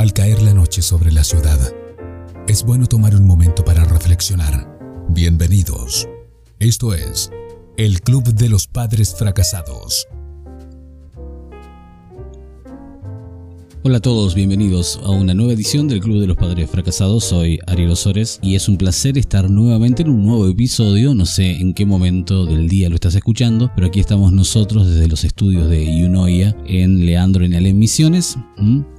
Al caer la noche sobre la ciudad, es bueno tomar un momento para reflexionar. Bienvenidos. Esto es el Club de los Padres Fracasados. Hola a todos, bienvenidos a una nueva edición del Club de los Padres Fracasados. Soy Ariel Osores y es un placer estar nuevamente en un nuevo episodio. No sé en qué momento del día lo estás escuchando, pero aquí estamos nosotros desde los estudios de Yunoia en Leandro en Ale Misiones,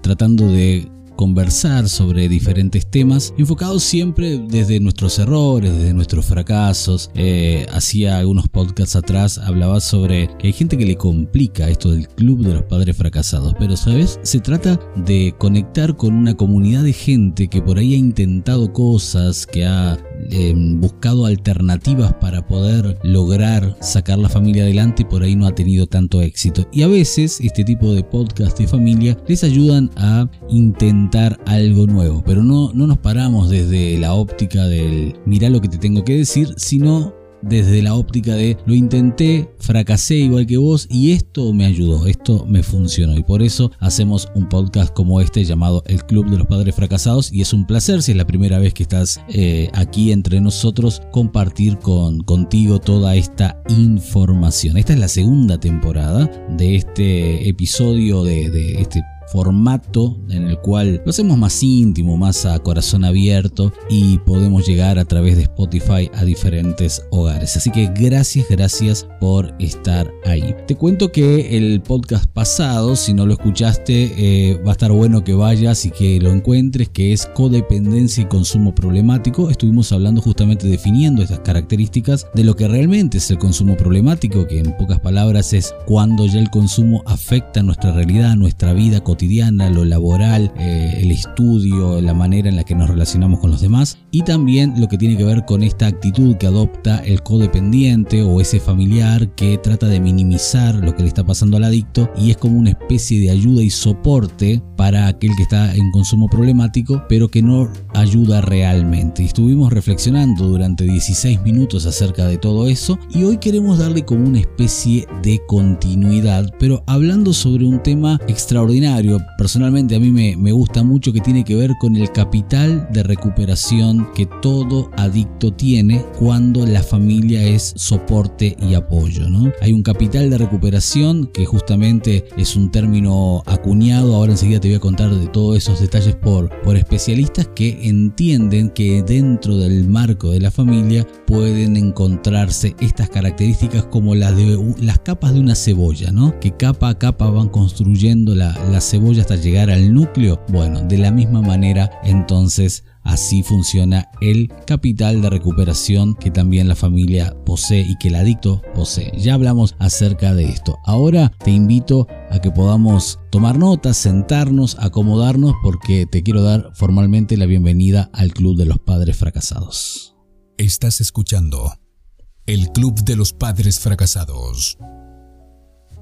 tratando de conversar sobre diferentes temas, enfocados siempre desde nuestros errores, desde nuestros fracasos. Eh, hacía algunos podcasts atrás, hablaba sobre que hay gente que le complica esto del club de los padres fracasados, pero sabes, se trata de conectar con una comunidad de gente que por ahí ha intentado cosas, que ha em, buscado alternativas para poder lograr sacar la familia adelante y por ahí no ha tenido tanto éxito. Y a veces este tipo de podcast de familia les ayudan a intentar algo nuevo, pero no, no nos paramos desde la óptica del mira lo que te tengo que decir, sino desde la óptica de lo intenté, fracasé igual que vos y esto me ayudó, esto me funcionó y por eso hacemos un podcast como este llamado El Club de los Padres Fracasados y es un placer si es la primera vez que estás eh, aquí entre nosotros compartir con, contigo toda esta información. Esta es la segunda temporada de este episodio de, de este formato en el cual lo hacemos más íntimo, más a corazón abierto y podemos llegar a través de Spotify a diferentes hogares. Así que gracias, gracias por estar ahí. Te cuento que el podcast pasado, si no lo escuchaste, eh, va a estar bueno que vayas y que lo encuentres, que es codependencia y consumo problemático. Estuvimos hablando justamente definiendo estas características de lo que realmente es el consumo problemático, que en pocas palabras es cuando ya el consumo afecta nuestra realidad, nuestra vida cotidiana cotidiana, lo laboral, eh, el estudio, la manera en la que nos relacionamos con los demás y también lo que tiene que ver con esta actitud que adopta el codependiente o ese familiar que trata de minimizar lo que le está pasando al adicto y es como una especie de ayuda y soporte para aquel que está en consumo problemático pero que no ayuda realmente. estuvimos reflexionando durante 16 minutos acerca de todo eso y hoy queremos darle como una especie de continuidad pero hablando sobre un tema extraordinario personalmente a mí me, gusta mucho que tiene que ver con el capital de recuperación que todo adicto tiene cuando la familia es soporte y apoyo. ¿no? Hay un capital de recuperación que justamente es un término acuñado, ahora enseguida te voy a contar de todos esos detalles por, por especialistas que entienden que dentro del marco de la familia pueden encontrarse estas características como las de las capas de una cebolla, ¿no? que capa a capa van construyendo la, la cebolla hasta llegar al núcleo? Bueno, de la misma manera entonces Así funciona el capital de recuperación que también la familia posee y que el adicto posee. Ya hablamos acerca de esto. Ahora te invito a que podamos tomar notas, sentarnos, acomodarnos porque te quiero dar formalmente la bienvenida al Club de los Padres Fracasados. Estás escuchando el Club de los Padres Fracasados.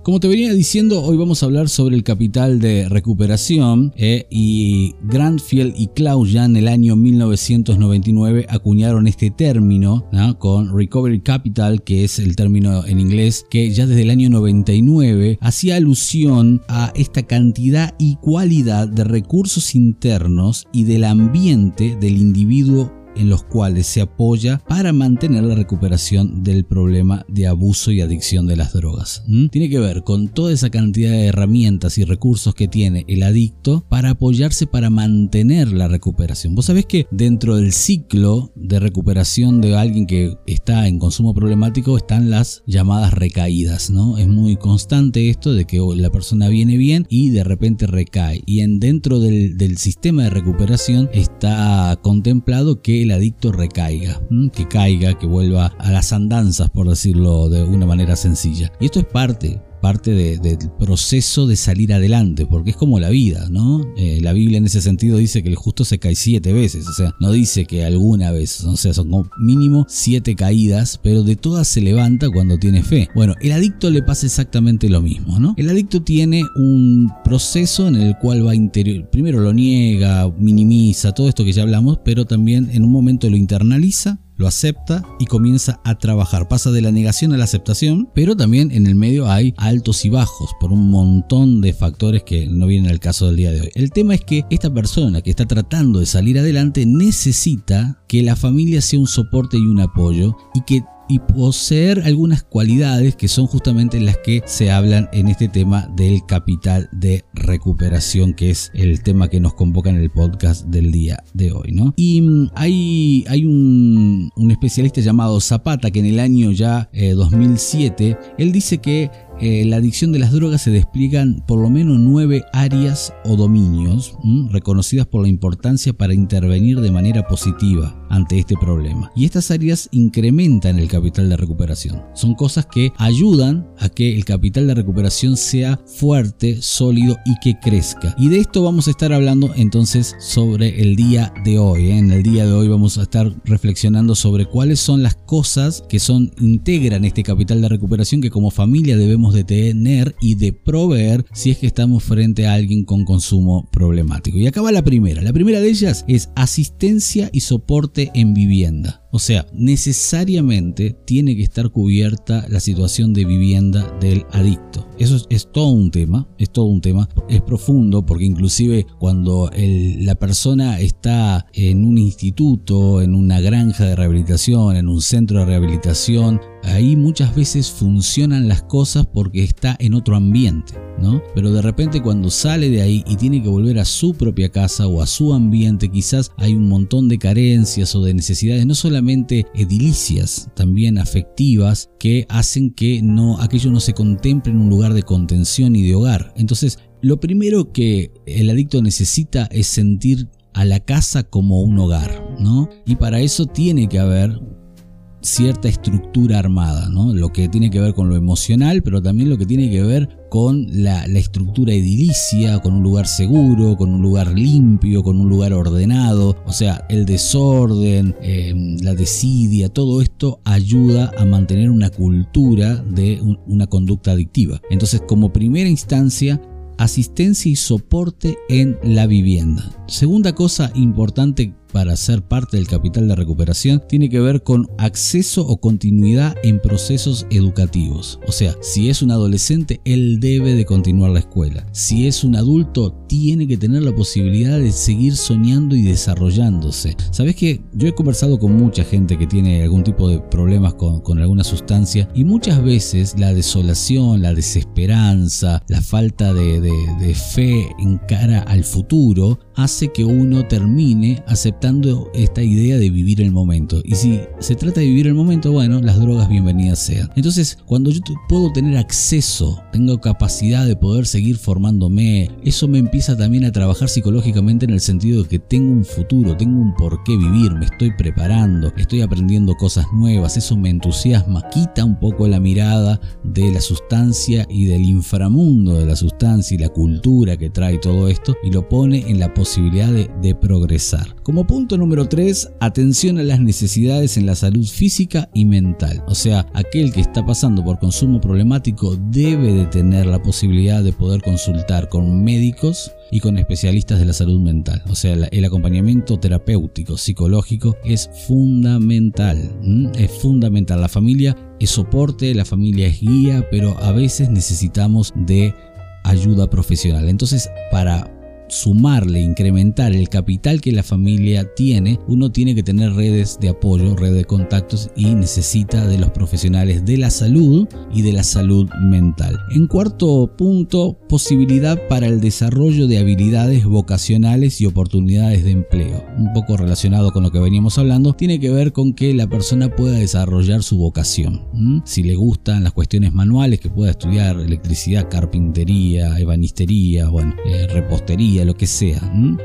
Como te venía diciendo, hoy vamos a hablar sobre el capital de recuperación eh, y Grandfield y Klaus ya en el año 1999 acuñaron este término con Recovery Capital, que es el término en inglés, que ya desde el año 99 hacía alusión a esta cantidad y cualidad de recursos internos y del ambiente del individuo en los cuales se apoya para mantener la recuperación del problema de abuso y adicción de las drogas. Tiene que ver con toda esa cantidad de herramientas y recursos que tiene el adicto para apoyarse para mantener la recuperación. Vos sabés que dentro del ciclo de recuperación de alguien que está en consumo problemático están las llamadas recaídas, ¿no? Es muy constante esto de que la persona viene bien y de repente recae. Y en dentro del, del sistema de recuperación está contemplado que el adicto recaiga, que caiga, que vuelva a las andanzas, por decirlo de una manera sencilla. Y esto es parte, parte del proceso de salir adelante, porque es como la vida, ¿no? Eh, la Biblia en ese sentido dice que el justo se cae siete veces, o sea, no dice que alguna vez, o sea, son como mínimo siete caídas, pero de todas se levanta cuando tiene fe. Bueno, el adicto le pasa exactamente lo mismo, ¿no? El adicto tiene un proceso en el cual va interior, primero lo niega, minimiza, todo esto que ya hablamos, pero también en un momento lo internaliza lo acepta y comienza a trabajar. Pasa de la negación a la aceptación, pero también en el medio hay altos y bajos por un montón de factores que no vienen al caso del día de hoy. El tema es que esta persona que está tratando de salir adelante necesita que la familia sea un soporte y un apoyo y que y poseer algunas cualidades que son justamente las que se hablan en este tema del capital de recuperación, que es el tema que nos convoca en el podcast del día de hoy. ¿no? Y mm, hay, hay un, especialista llamado Zapata que en el año ya 2007, eh, él dice que eh, la adicción de las drogas se despliegan por lo menos nueve áreas o dominios reconocidas por la importancia para intervenir de manera positiva ante este problema. Y estas áreas incrementan el capital de recuperación. Son cosas que ayudan a que el capital de recuperación sea fuerte, sólido y que crezca. Y de esto vamos a estar hablando entonces sobre el día de hoy. ¿eh? En el día de hoy vamos a estar reflexionando sobre cuáles son las cosas que son integran este capital de recuperación que como familia debemos de tener y de proveer si es que estamos frente a alguien con consumo problemático. Y acá va la primera. La primera de ellas es asistencia y soporte en vivienda. O sea, necesariamente tiene que estar cubierta la situación de vivienda del adicto. Eso es, todo un tema, es todo un tema, es profundo porque inclusive cuando la persona está en un instituto, en una granja de rehabilitación, en un centro de rehabilitación, ahí muchas veces funcionan las cosas porque está en otro ambiente, ¿no? Pero de repente cuando sale de ahí y tiene que volver a su propia casa o a su ambiente, quizás hay un montón de carencias o de necesidades, no solamente edilicias, también afectivas, que hacen que no, aquello no se contemple en un lugar de contención y de hogar. Entonces, lo primero que el adicto necesita es sentir a la casa como un hogar, ¿no? Y para eso tiene que haber cierta estructura armada. Lo que tiene que ver con lo emocional, pero también lo que tiene que ver con la, estructura edilicia, con un lugar seguro, con un lugar limpio, con un lugar ordenado. O sea, el desorden, eh, la desidia, todo esto ayuda a mantener una cultura de una conducta adictiva. Entonces, como primera instancia, asistencia y soporte en la vivienda. Segunda cosa importante para ser parte del capital de recuperación tiene que ver con acceso o continuidad en procesos educativos. O sea, si es un adolescente, él debe de continuar la escuela. Si es un adulto, tiene que tener la posibilidad de seguir soñando y desarrollándose. Sabes que yo he conversado con mucha gente que tiene algún tipo de problemas con, alguna sustancia y muchas veces la desolación, la desesperanza, la falta de, de fe en cara al futuro hace que uno termine aceptando esta idea de vivir el momento. Y si se trata de vivir el momento, bueno, las drogas bienvenidas sean. Entonces, cuando yo puedo tener acceso, tengo capacidad de poder seguir formándome, eso me empieza también a trabajar psicológicamente en el sentido de que tengo un futuro, tengo un por qué vivir, me estoy preparando, estoy aprendiendo cosas nuevas, eso me entusiasma, quita un poco la mirada de la sustancia y del inframundo de la sustancia y la cultura que trae todo esto y lo pone en la posibilidad de, progresar. Como punto número 3, atención a las necesidades en la salud física y mental. O sea, aquel que está pasando por consumo problemático debe de tener la posibilidad de poder consultar con médicos y con especialistas de la salud mental. O sea, el acompañamiento terapéutico, psicológico es fundamental. Es fundamental. La familia es soporte, la familia es guía, pero a veces necesitamos de ayuda profesional. Entonces, para sumarle, incrementar el capital que la familia tiene, uno tiene que tener redes de apoyo, redes de contactos y necesita de los profesionales de la salud y de la salud mental. En cuarto punto, posibilidad para el desarrollo de habilidades vocacionales y oportunidades de empleo. Un poco relacionado con lo que veníamos hablando, tiene que ver con que la persona pueda desarrollar su vocación. Si le gustan las cuestiones manuales, que pueda estudiar electricidad, carpintería, ebanistería, bueno, eh, repostería, lo que sea.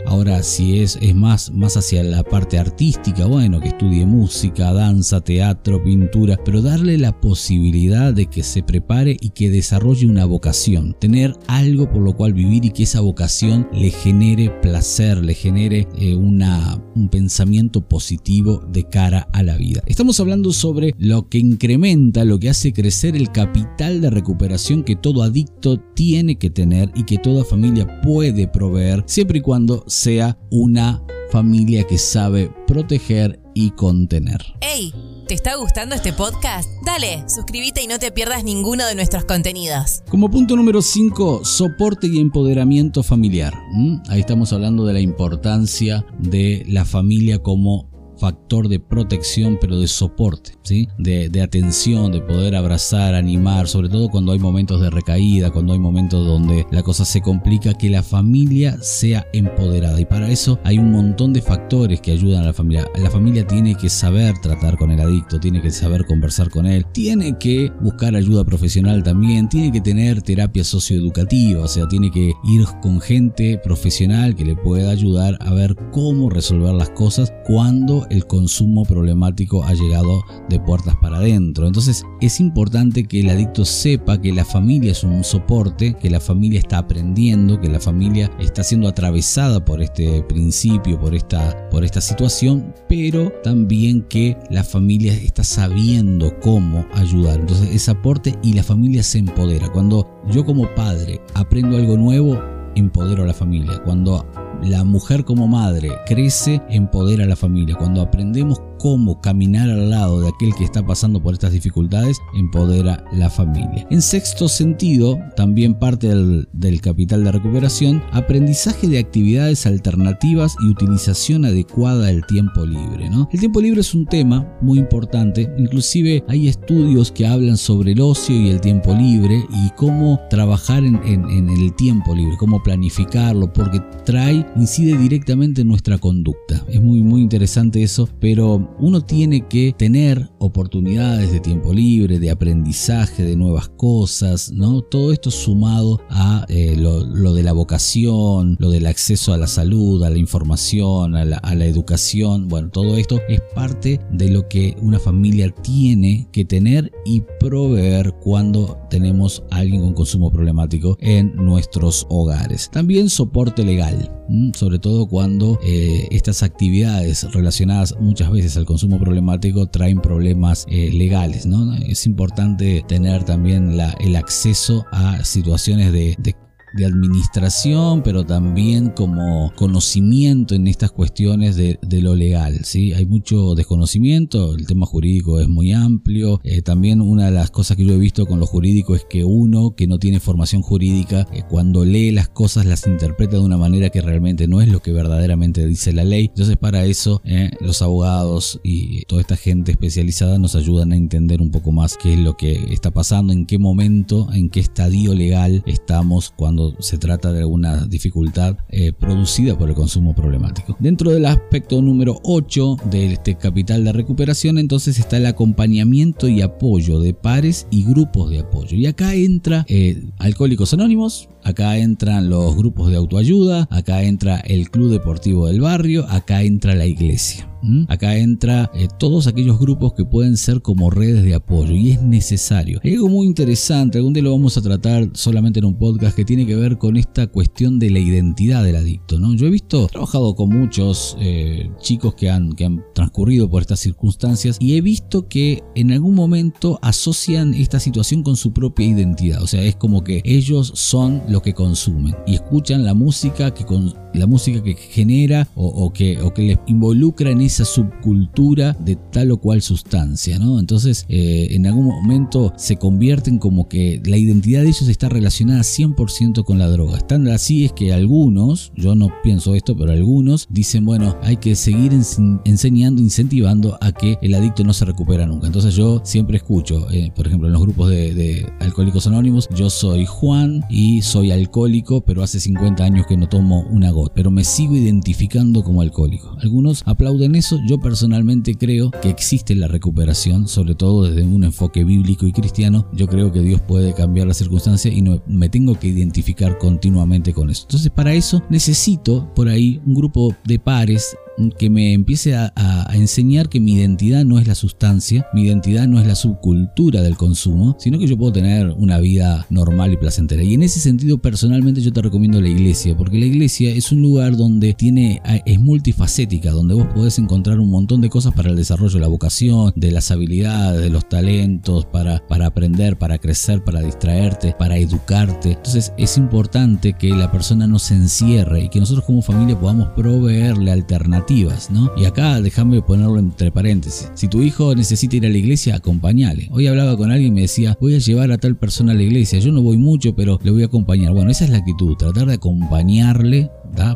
Ahora, si es, es más, más hacia la parte artística, bueno, que estudie música, danza, teatro, pintura, pero darle la posibilidad de que se prepare y que desarrolle una vocación, tener algo por lo cual vivir y que esa vocación le genere placer, le genere eh, una, un pensamiento positivo de cara a la vida. Estamos hablando sobre lo que incrementa, lo que hace crecer el capital de recuperación que todo adicto tiene que tener y que toda familia puede proveer siempre y cuando sea una familia que sabe proteger y contener. ¡Hey! ¿Te está gustando este podcast? Dale, suscríbete y no te pierdas ninguno de nuestros contenidos. Como punto número 5, soporte y empoderamiento familiar. ¿Mm? Ahí estamos hablando de la importancia de la familia como factor de protección, pero de soporte, ¿sí? De, de, atención, de poder abrazar, animar, sobre todo cuando hay momentos de recaída, cuando hay momentos donde la cosa se complica, que la familia sea empoderada. Y para eso hay un montón de factores que ayudan a la familia. La familia tiene que saber tratar con el adicto, tiene que saber conversar con él, tiene que buscar ayuda profesional también, tiene que tener terapia socioeducativa, o sea, tiene que ir con gente profesional que le pueda ayudar a ver cómo resolver las cosas cuando el consumo problemático ha llegado de puertas para adentro. Entonces es importante que el adicto sepa que la familia es un soporte, que la familia está aprendiendo, que la familia está siendo atravesada por este principio, por esta, por esta situación, pero también que la familia está sabiendo cómo ayudar. Entonces es aporte y la familia se empodera. Cuando yo como padre aprendo algo nuevo, empodero a la familia. Cuando la mujer como madre crece, empodera a la familia. Cuando aprendemos cómo caminar al lado de aquel que está pasando por estas dificultades, empodera la familia. En sexto sentido, también parte del, capital de recuperación, aprendizaje de actividades alternativas y utilización adecuada del tiempo libre. El tiempo libre es un tema muy importante, inclusive hay estudios que hablan sobre el ocio y el tiempo libre y cómo trabajar en, en el tiempo libre, cómo planificarlo, porque trae, incide directamente en nuestra conducta. Es muy, muy interesante eso, pero uno tiene que tener oportunidades de tiempo libre, de aprendizaje de nuevas cosas, ¿no? Todo esto sumado a eh, lo, de la vocación, lo del acceso a la salud, a la información, a la, educación. Bueno, todo esto es parte de lo que una familia tiene que tener y proveer cuando tenemos a alguien con consumo problemático en nuestros hogares. También soporte legal, sobre todo cuando eh, estas actividades relacionadas muchas veces al consumo problemático traen problemas eh, legales. ¿no? Es importante tener también la, el acceso a situaciones de, de de administración, pero también como conocimiento en estas cuestiones de, lo legal. ¿sí? Hay mucho desconocimiento, el tema jurídico es muy amplio. Eh, también una de las cosas que yo he visto con lo jurídico es que uno que no tiene formación jurídica, eh, cuando lee las cosas las interpreta de una manera que realmente no es lo que verdaderamente dice la ley. Entonces para eso eh, los abogados y toda esta gente especializada nos ayudan a entender un poco más qué es lo que está pasando, en qué momento, en qué estadio legal estamos cuando se trata de alguna dificultad eh, producida por el consumo problemático. Dentro del aspecto número 8 de este capital de recuperación, entonces está el acompañamiento y apoyo de pares y grupos de apoyo. Y acá entra eh, Alcohólicos Anónimos, acá entran los grupos de autoayuda, acá entra el club deportivo del barrio, acá entra la iglesia. Acá entra eh, todos aquellos grupos que pueden ser como redes de apoyo y es necesario. Hay algo muy interesante, algún día lo vamos a tratar solamente en un podcast que tiene que ver con esta cuestión de la identidad del adicto. ¿no? Yo he visto, he trabajado con muchos eh, chicos que han, que han transcurrido por estas circunstancias y he visto que en algún momento asocian esta situación con su propia identidad. O sea, es como que ellos son lo que consumen y escuchan la música que, con, la música que genera o, que, o que les involucra en esa subcultura de tal o cual sustancia, ¿no? Entonces, eh, en algún momento se convierten como que la identidad de ellos está relacionada 100% con la droga. Están así es que algunos, yo no pienso esto, pero algunos dicen, bueno, hay que seguir enseñando, incentivando a que el adicto no se recupera nunca. Entonces yo siempre escucho, eh, por ejemplo, en los grupos de, de alcohólicos anónimos, yo soy Juan y soy alcohólico, pero hace 50 años que no tomo una gota pero me sigo identificando como alcohólico. Algunos aplauden eso, yo personalmente creo que existe la recuperación, sobre todo desde un enfoque bíblico y cristiano. Yo creo que Dios puede cambiar las circunstancias y no me tengo que identificar continuamente con eso. Entonces para eso necesito por ahí un grupo de pares que me empiece a, enseñar que mi identidad no es la sustancia, mi identidad no es la subcultura del consumo, sino que yo puedo tener una vida normal y placentera. Y en ese sentido, personalmente yo te recomiendo la iglesia, porque la iglesia es un lugar donde tiene, es multifacética, donde vos podés encontrar un montón de cosas para el desarrollo de la vocación, de las habilidades, de los talentos, para, para aprender, para crecer, para distraerte, para educarte. Entonces es importante que la persona no se encierre y que nosotros como familia podamos proveerle alternativas ¿no? Y acá déjame ponerlo entre paréntesis. Si tu hijo necesita ir a la iglesia, acompañale. Hoy hablaba con alguien y me decía, voy a llevar a tal persona a la iglesia. Yo no voy mucho, pero le voy a acompañar. Bueno, esa es la actitud, tratar de acompañarle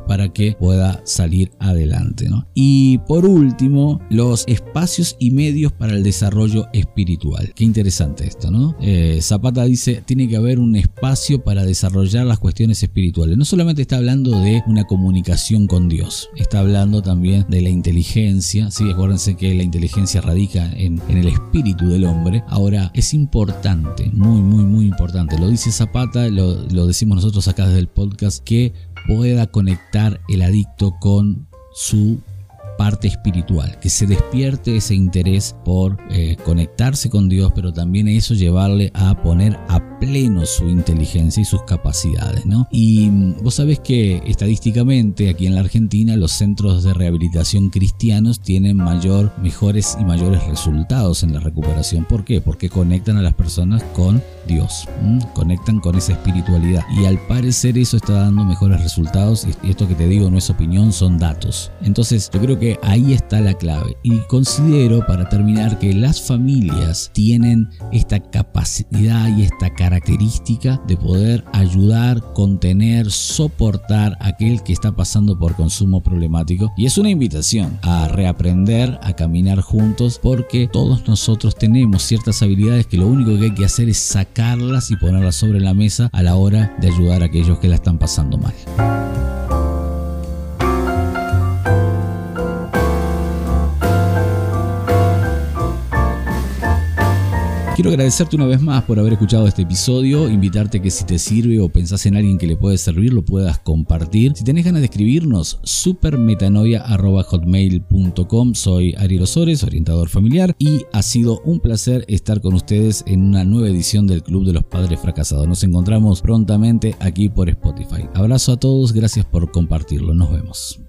para que pueda salir adelante. Y por último, los espacios y medios para el desarrollo espiritual. Qué interesante esto, ¿no? Eh, Zapata dice, tiene que haber un espacio para desarrollar las cuestiones espirituales. No solamente está hablando de una comunicación con Dios, está hablando también de la inteligencia. Sí, acuérdense que la inteligencia radica en, el espíritu del hombre. Ahora, es importante, muy, muy, muy importante. Lo dice Zapata, lo, lo decimos nosotros acá desde el podcast, que pueda conectar el adicto con su parte espiritual, que se despierte ese interés por eh, conectarse con Dios, pero también eso llevarle a poner a pleno su inteligencia y sus capacidades, ¿no? Y mm, vos sabés que estadísticamente aquí en la Argentina los centros de rehabilitación cristianos tienen mayor, mejores y mayores resultados en la recuperación. ¿Por qué? Porque conectan a las personas con Dios, conectan con esa espiritualidad y al parecer eso está dando mejores resultados y esto que te digo no es opinión, son datos. Entonces yo creo ahí está la clave. Y considero, para terminar, que las familias tienen esta capacidad y esta característica de poder ayudar, contener, soportar a aquel que está pasando por consumo problemático. Y es una invitación a reaprender, a caminar juntos, porque todos nosotros tenemos ciertas habilidades que lo único que hay que hacer es sacarlas y ponerlas sobre la mesa a la hora de ayudar a aquellos que la están pasando mal. Quiero agradecerte una vez más por haber escuchado este episodio, invitarte que si te sirve o pensás en alguien que le puede servir, lo puedas compartir. Si tenés ganas de escribirnos, supermetanoia.hotmail.com. Soy Ariel Osores, orientador familiar, y ha sido un placer estar con ustedes en una nueva edición del Club de los Padres Fracasados. Nos encontramos prontamente aquí por Spotify. Abrazo a todos, gracias por compartirlo, nos vemos.